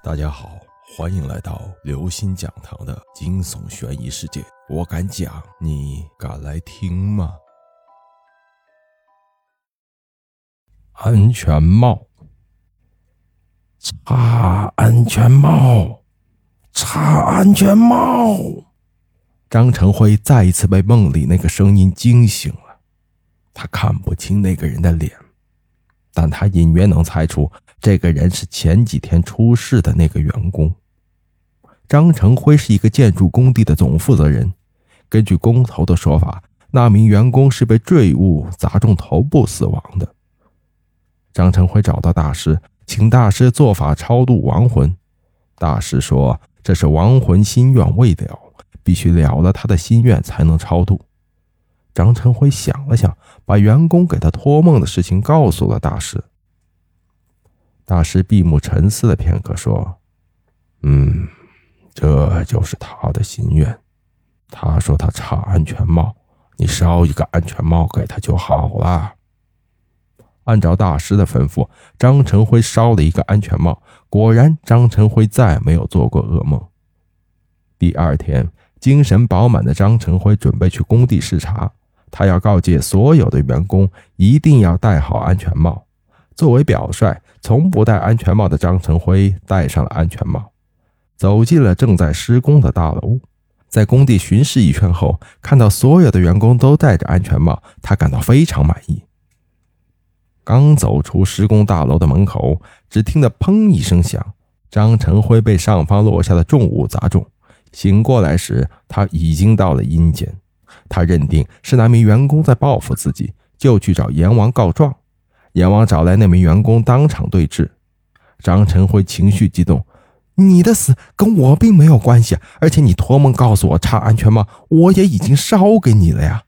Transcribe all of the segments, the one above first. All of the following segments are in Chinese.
大家好，欢迎来到刘星讲堂的惊悚悬疑世界。我敢讲，你敢来听吗？安全帽，插安全帽，插安全帽。张成辉再一次被梦里那个声音惊醒了。他看不清那个人的脸，但他隐约能猜出。这个人是前几天出事的那个员工，张成辉是一个建筑工地的总负责人。根据工头的说法，那名员工是被坠物砸中头部死亡的。张成辉找到大师，请大师做法超度亡魂。大师说这是亡魂心愿未了，必须了了他的心愿才能超度。张成辉想了想，把员工给他托梦的事情告诉了大师。大师闭目沉思了片刻，说：“嗯，这就是他的心愿。他说他差安全帽，你烧一个安全帽给他就好了。”按照大师的吩咐，张成辉烧了一个安全帽。果然，张成辉再没有做过噩梦。第二天，精神饱满的张成辉准备去工地视察，他要告诫所有的员工一定要戴好安全帽。作为表率，从不戴安全帽的张成辉戴上了安全帽，走进了正在施工的大楼。在工地巡视一圈后，看到所有的员工都戴着安全帽，他感到非常满意。刚走出施工大楼的门口，只听得“砰”一声响，张成辉被上方落下的重物砸中。醒过来时，他已经到了阴间。他认定是那名员工在报复自己，就去找阎王告状。阎王找来那名员工当场对质，张晨辉情绪激动：“你的死跟我并没有关系，而且你托梦告诉我插安全帽，我也已经烧给你了呀！”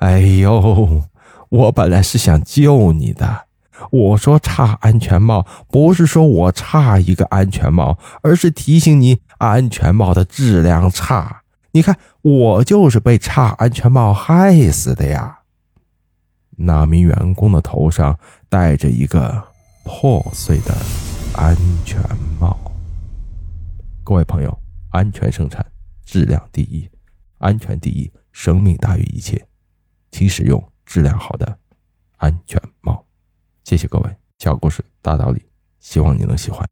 哎呦，我本来是想救你的。我说插安全帽，不是说我差一个安全帽，而是提醒你安全帽的质量差。你看，我就是被差安全帽害死的呀。那名员工的头上戴着一个破碎的安全帽。各位朋友，安全生产，质量第一，安全第一，生命大于一切，请使用质量好的安全帽。谢谢各位，小故事大道理，希望你能喜欢。